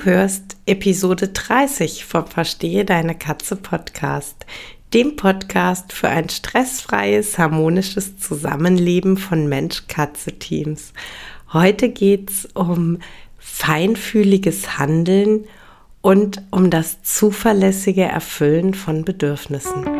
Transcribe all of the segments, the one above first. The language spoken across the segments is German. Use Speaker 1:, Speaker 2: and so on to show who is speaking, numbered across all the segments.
Speaker 1: Du hörst Episode 30 vom Verstehe deine Katze Podcast, dem Podcast für ein stressfreies, harmonisches Zusammenleben von Mensch-Katze-Teams. Heute geht es um feinfühliges Handeln und um das zuverlässige Erfüllen von Bedürfnissen.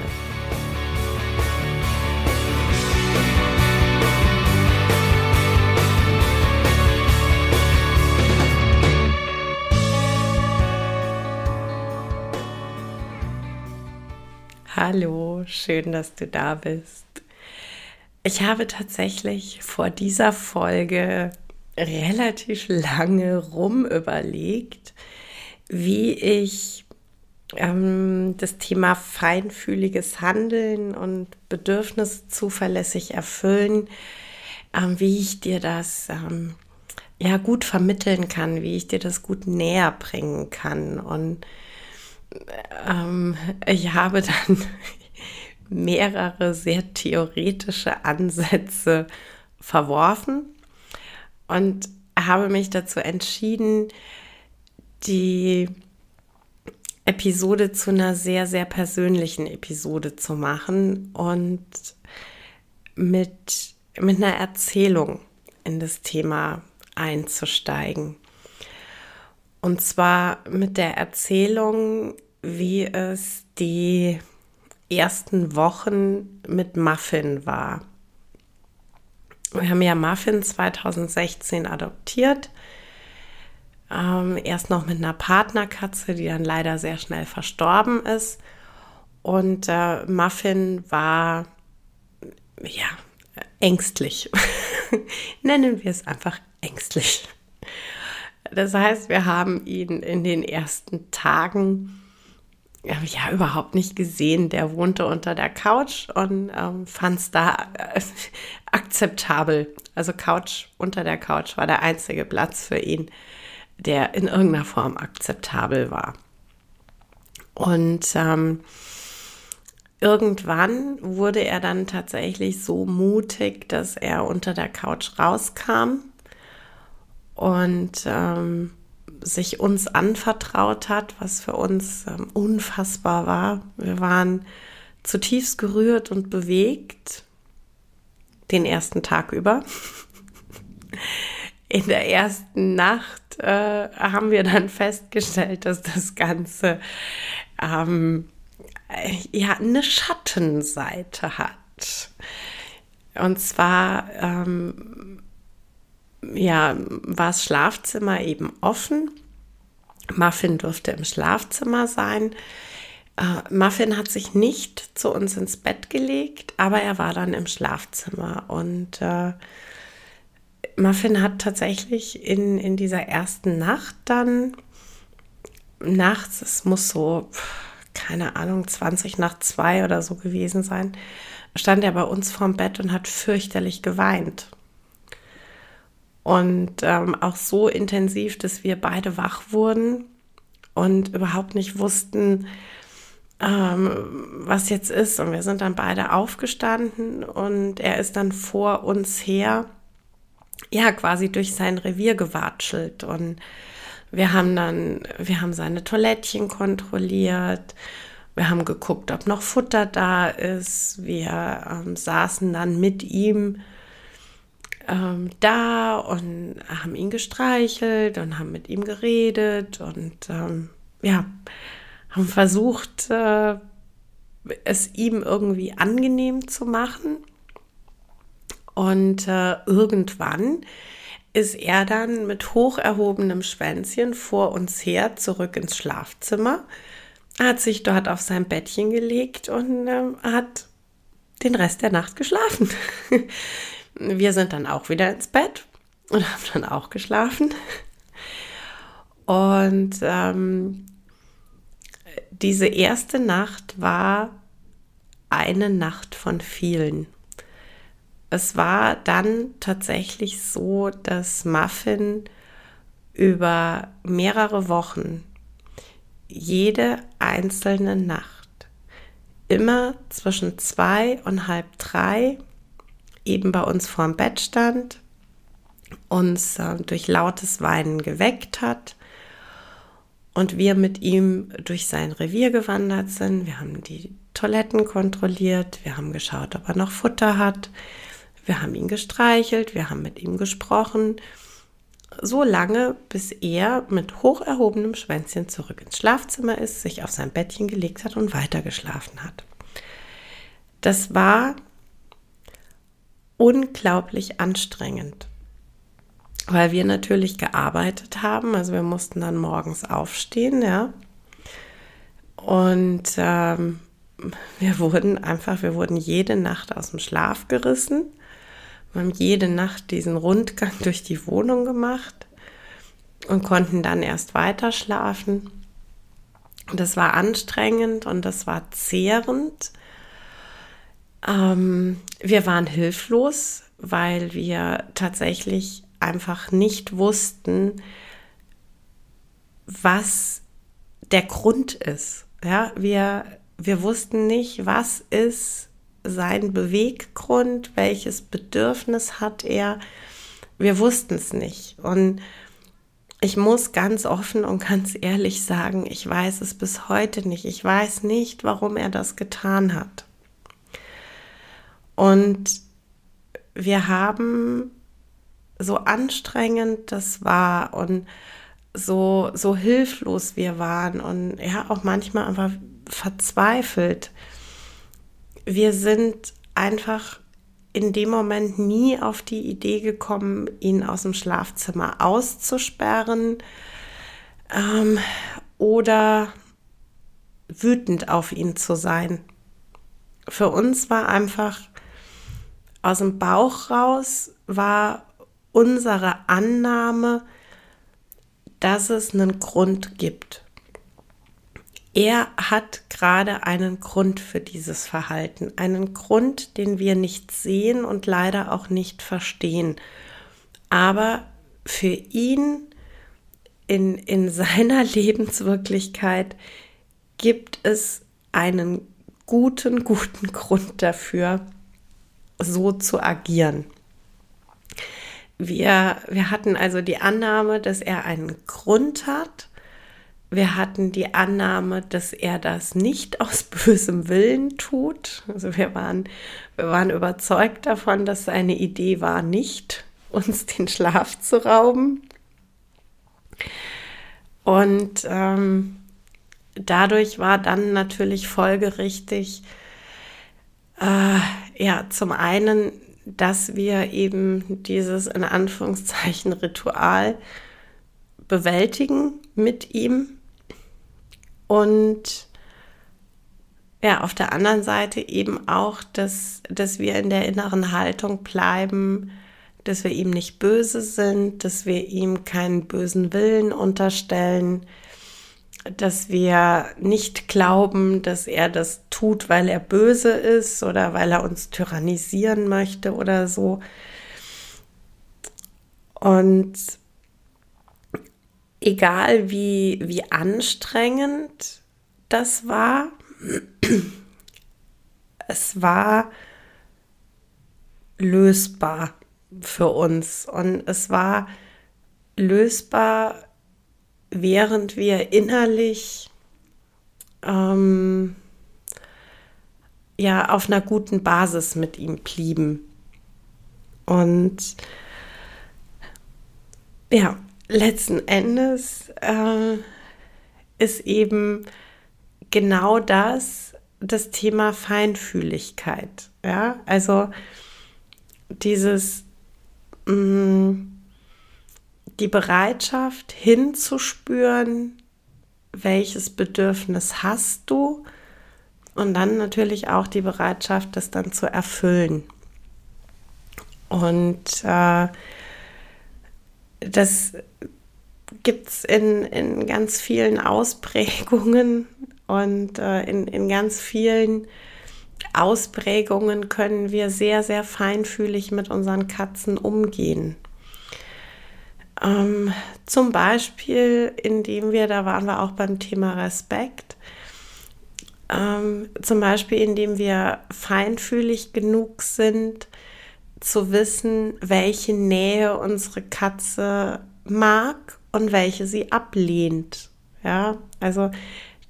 Speaker 1: Hallo, schön, dass du da bist. Ich habe tatsächlich vor dieser Folge relativ lange rum überlegt, wie ich ähm, das Thema feinfühliges Handeln und Bedürfnisse zuverlässig erfüllen, ähm, wie ich dir das ähm, ja gut vermitteln kann, wie ich dir das gut näher bringen kann und ähm, ich habe dann mehrere sehr theoretische Ansätze verworfen und habe mich dazu entschieden, die Episode zu einer sehr, sehr persönlichen Episode zu machen und mit, mit einer Erzählung in das Thema einzusteigen. Und zwar mit der Erzählung, wie es die ersten Wochen mit Muffin war. Wir haben ja Muffin 2016 adoptiert. Ähm, erst noch mit einer Partnerkatze, die dann leider sehr schnell verstorben ist. Und äh, Muffin war, ja, ängstlich. Nennen wir es einfach ängstlich. Das heißt, wir haben ihn in den ersten Tagen ja überhaupt nicht gesehen. Der wohnte unter der Couch und ähm, fand es da äh, akzeptabel. Also Couch unter der Couch war der einzige Platz für ihn, der in irgendeiner Form akzeptabel war. Und ähm, irgendwann wurde er dann tatsächlich so mutig, dass er unter der Couch rauskam und ähm, sich uns anvertraut hat, was für uns ähm, unfassbar war. Wir waren zutiefst gerührt und bewegt den ersten Tag über. In der ersten Nacht äh, haben wir dann festgestellt, dass das Ganze ähm, ja eine Schattenseite hat. Und zwar ähm, ja, war das Schlafzimmer eben offen. Muffin durfte im Schlafzimmer sein. Äh, Muffin hat sich nicht zu uns ins Bett gelegt, aber er war dann im Schlafzimmer. Und äh, Muffin hat tatsächlich in, in dieser ersten Nacht dann nachts, es muss so, keine Ahnung, 20 nach zwei oder so gewesen sein, stand er bei uns vorm Bett und hat fürchterlich geweint. Und ähm, auch so intensiv, dass wir beide wach wurden und überhaupt nicht wussten, ähm, was jetzt ist. Und wir sind dann beide aufgestanden und er ist dann vor uns her, ja, quasi durch sein Revier gewatschelt. Und wir haben dann, wir haben seine Toilettchen kontrolliert. Wir haben geguckt, ob noch Futter da ist. Wir ähm, saßen dann mit ihm ähm, da und haben ihn gestreichelt und haben mit ihm geredet und ähm, ja, haben versucht, äh, es ihm irgendwie angenehm zu machen. Und äh, irgendwann ist er dann mit hoch erhobenem Schwänzchen vor uns her zurück ins Schlafzimmer, hat sich dort auf sein Bettchen gelegt und äh, hat den Rest der Nacht geschlafen. Wir sind dann auch wieder ins Bett und haben dann auch geschlafen. Und ähm, diese erste Nacht war eine Nacht von vielen. Es war dann tatsächlich so, dass Muffin über mehrere Wochen jede einzelne Nacht immer zwischen zwei und halb drei eben bei uns vorm Bett stand, uns äh, durch lautes Weinen geweckt hat und wir mit ihm durch sein Revier gewandert sind. Wir haben die Toiletten kontrolliert, wir haben geschaut, ob er noch Futter hat, wir haben ihn gestreichelt, wir haben mit ihm gesprochen, so lange, bis er mit hoch erhobenem Schwänzchen zurück ins Schlafzimmer ist, sich auf sein Bettchen gelegt hat und weitergeschlafen hat. Das war unglaublich anstrengend, weil wir natürlich gearbeitet haben. Also wir mussten dann morgens aufstehen, ja. Und ähm, wir wurden einfach, wir wurden jede Nacht aus dem Schlaf gerissen. Wir haben jede Nacht diesen Rundgang durch die Wohnung gemacht und konnten dann erst weiter schlafen. Das war anstrengend und das war zehrend. Ähm, wir waren hilflos, weil wir tatsächlich einfach nicht wussten, was der Grund ist. Ja, wir, wir wussten nicht, was ist sein Beweggrund, welches Bedürfnis hat er. Wir wussten es nicht. Und ich muss ganz offen und ganz ehrlich sagen, ich weiß es bis heute nicht. Ich weiß nicht, warum er das getan hat. Und wir haben so anstrengend das war und so, so hilflos wir waren und ja, auch manchmal einfach verzweifelt. Wir sind einfach in dem Moment nie auf die Idee gekommen, ihn aus dem Schlafzimmer auszusperren ähm, oder wütend auf ihn zu sein. Für uns war einfach aus dem Bauch raus war unsere Annahme, dass es einen Grund gibt. Er hat gerade einen Grund für dieses Verhalten, einen Grund, den wir nicht sehen und leider auch nicht verstehen. Aber für ihn in, in seiner Lebenswirklichkeit gibt es einen guten, guten Grund dafür, so zu agieren. Wir, wir hatten also die Annahme, dass er einen Grund hat. Wir hatten die Annahme, dass er das nicht aus bösem Willen tut. Also wir waren, wir waren überzeugt davon, dass seine Idee war, nicht uns den Schlaf zu rauben. Und ähm, dadurch war dann natürlich folgerichtig, äh, ja, zum einen, dass wir eben dieses in Anführungszeichen Ritual bewältigen mit ihm. Und ja, auf der anderen Seite eben auch, dass, dass wir in der inneren Haltung bleiben, dass wir ihm nicht böse sind, dass wir ihm keinen bösen Willen unterstellen, dass wir nicht glauben, dass er das tut, weil er böse ist oder weil er uns tyrannisieren möchte oder so. Und egal wie, wie anstrengend das war, es war lösbar für uns und es war lösbar während wir innerlich ähm, ja auf einer guten Basis mit ihm blieben. Und ja, letzten Endes äh, ist eben genau das das Thema Feinfühligkeit. Ja, also dieses mh, mm, die Bereitschaft hinzuspüren, welches Bedürfnis hast du und dann natürlich auch die Bereitschaft, das dann zu erfüllen. Und äh, das gibt es in, in ganz vielen Ausprägungen und äh, in, in ganz vielen Ausprägungen können wir sehr, sehr feinfühlig mit unseren Katzen umgehen. Ähm, zum Beispiel, indem wir, da waren wir auch beim Thema Respekt, ähm, zum Beispiel, indem wir feinfühlig genug sind, zu wissen, welche Nähe unsere Katze mag und welche sie ablehnt. Ja, also,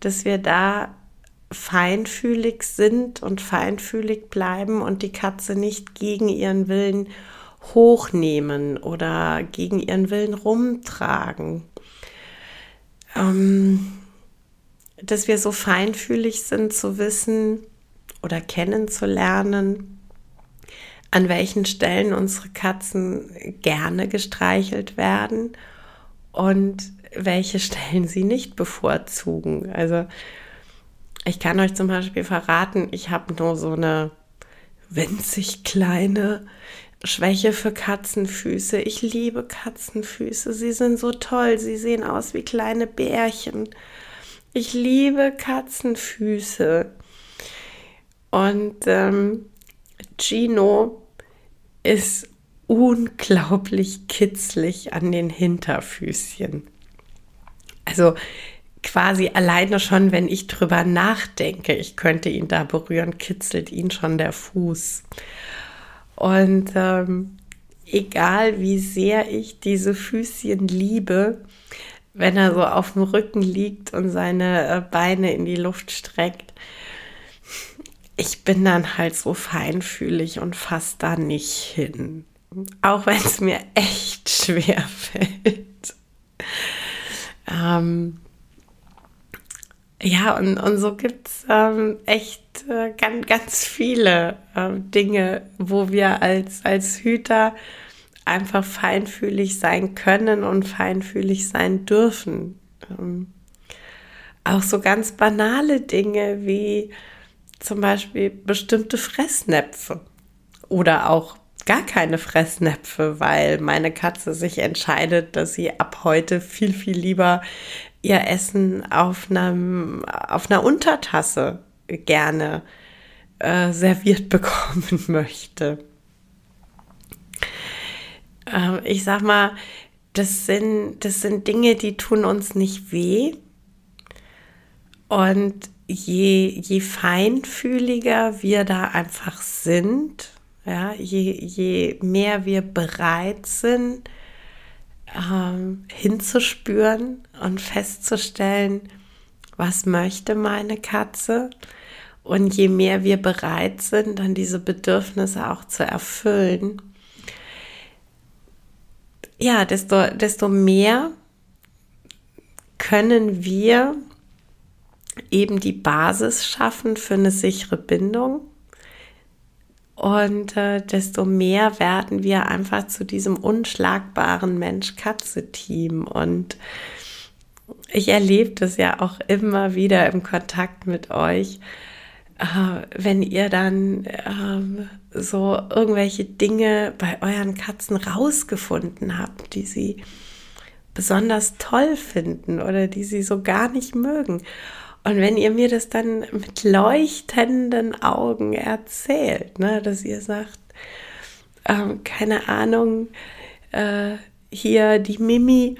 Speaker 1: dass wir da feinfühlig sind und feinfühlig bleiben und die Katze nicht gegen ihren Willen hochnehmen oder gegen ihren Willen rumtragen. Ähm, dass wir so feinfühlig sind zu wissen oder kennenzulernen, an welchen Stellen unsere Katzen gerne gestreichelt werden und welche Stellen sie nicht bevorzugen. Also ich kann euch zum Beispiel verraten, ich habe nur so eine winzig kleine Schwäche für Katzenfüße. Ich liebe Katzenfüße. Sie sind so toll. Sie sehen aus wie kleine Bärchen. Ich liebe Katzenfüße. Und ähm, Gino ist unglaublich kitzlig an den Hinterfüßchen. Also quasi alleine schon, wenn ich drüber nachdenke, ich könnte ihn da berühren, kitzelt ihn schon der Fuß. Und ähm, egal wie sehr ich diese Füßchen liebe, wenn er so auf dem Rücken liegt und seine äh, Beine in die Luft streckt, ich bin dann halt so feinfühlig und fasse da nicht hin. Auch wenn es mir echt schwer fällt. Ähm, ja, und, und so gibt es ähm, echt äh, ganz, ganz viele äh, Dinge, wo wir als, als Hüter einfach feinfühlig sein können und feinfühlig sein dürfen. Ähm, auch so ganz banale Dinge wie zum Beispiel bestimmte Fressnäpfe oder auch gar keine Fressnäpfe, weil meine Katze sich entscheidet, dass sie ab heute viel, viel lieber ihr Essen auf, einem, auf einer Untertasse gerne äh, serviert bekommen möchte. Ähm, ich sag mal, das sind, das sind Dinge, die tun uns nicht weh. Und je, je feinfühliger wir da einfach sind, ja, je, je mehr wir bereit sind, ähm, hinzuspüren und festzustellen, was möchte meine Katze. Und je mehr wir bereit sind, dann diese Bedürfnisse auch zu erfüllen, ja, desto, desto mehr können wir eben die Basis schaffen für eine sichere Bindung und äh, desto mehr werden wir einfach zu diesem unschlagbaren Mensch-Katze-Team. Und ich erlebe das ja auch immer wieder im Kontakt mit euch, äh, wenn ihr dann äh, so irgendwelche Dinge bei euren Katzen rausgefunden habt, die sie besonders toll finden oder die sie so gar nicht mögen. Und wenn ihr mir das dann mit leuchtenden Augen erzählt, ne, dass ihr sagt, ähm, keine Ahnung, äh, hier die Mimi,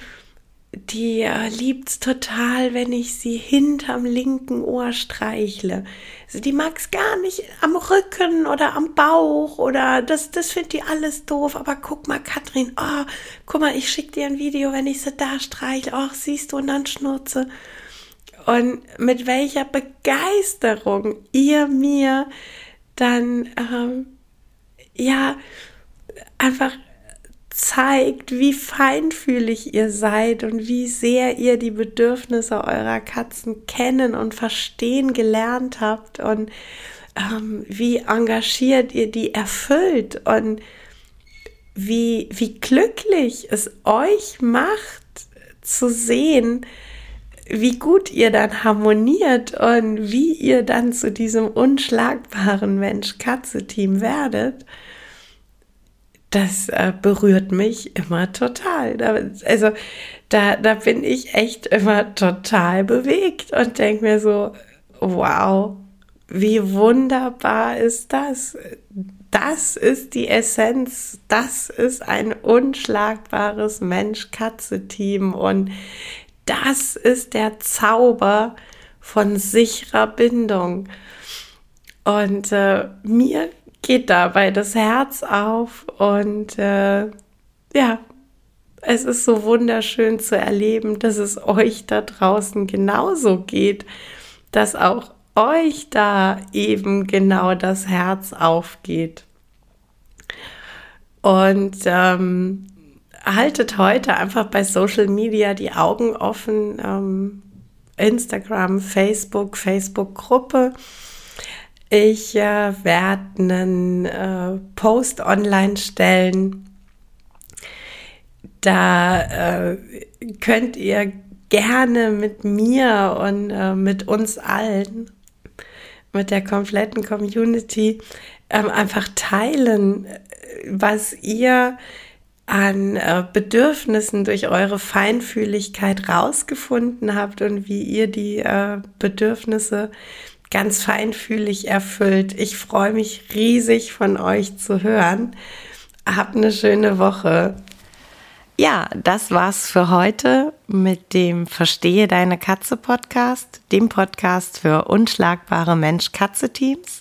Speaker 1: die äh, es total, wenn ich sie hinterm linken Ohr streichle. Also die es gar nicht am Rücken oder am Bauch oder das, das findet die alles doof. Aber guck mal, Katrin, oh, guck mal, ich schicke dir ein Video, wenn ich sie da streichle. Ach, siehst du, und dann schnurze und mit welcher Begeisterung ihr mir dann ähm, ja einfach zeigt, wie feinfühlig ihr seid und wie sehr ihr die Bedürfnisse eurer Katzen kennen und verstehen gelernt habt und ähm, wie engagiert ihr die erfüllt und wie, wie glücklich es euch macht zu sehen, wie gut ihr dann harmoniert und wie ihr dann zu diesem unschlagbaren Mensch-Katze-Team werdet, das äh, berührt mich immer total. Da, also da, da bin ich echt immer total bewegt und denke mir so, wow, wie wunderbar ist das? Das ist die Essenz, das ist ein unschlagbares Mensch-Katze-Team und das ist der Zauber von sicherer Bindung. Und äh, mir geht dabei das Herz auf und äh, ja, es ist so wunderschön zu erleben, dass es euch da draußen genauso geht, dass auch euch da eben genau das Herz aufgeht. Und ähm, haltet heute einfach bei Social Media die Augen offen. Ähm, Instagram, Facebook, Facebook-Gruppe. Ich äh, werde einen äh, Post online stellen. Da äh, könnt ihr gerne mit mir und äh, mit uns allen, mit der kompletten Community, ähm, einfach teilen, was ihr an äh, Bedürfnissen durch eure Feinfühligkeit rausgefunden habt und wie ihr die äh, Bedürfnisse ganz feinfühlig erfüllt. Ich freue mich riesig von euch zu hören. Habt eine schöne Woche. Ja, das war's für heute mit dem Verstehe deine Katze Podcast, dem Podcast für unschlagbare Mensch-Katze-Teams.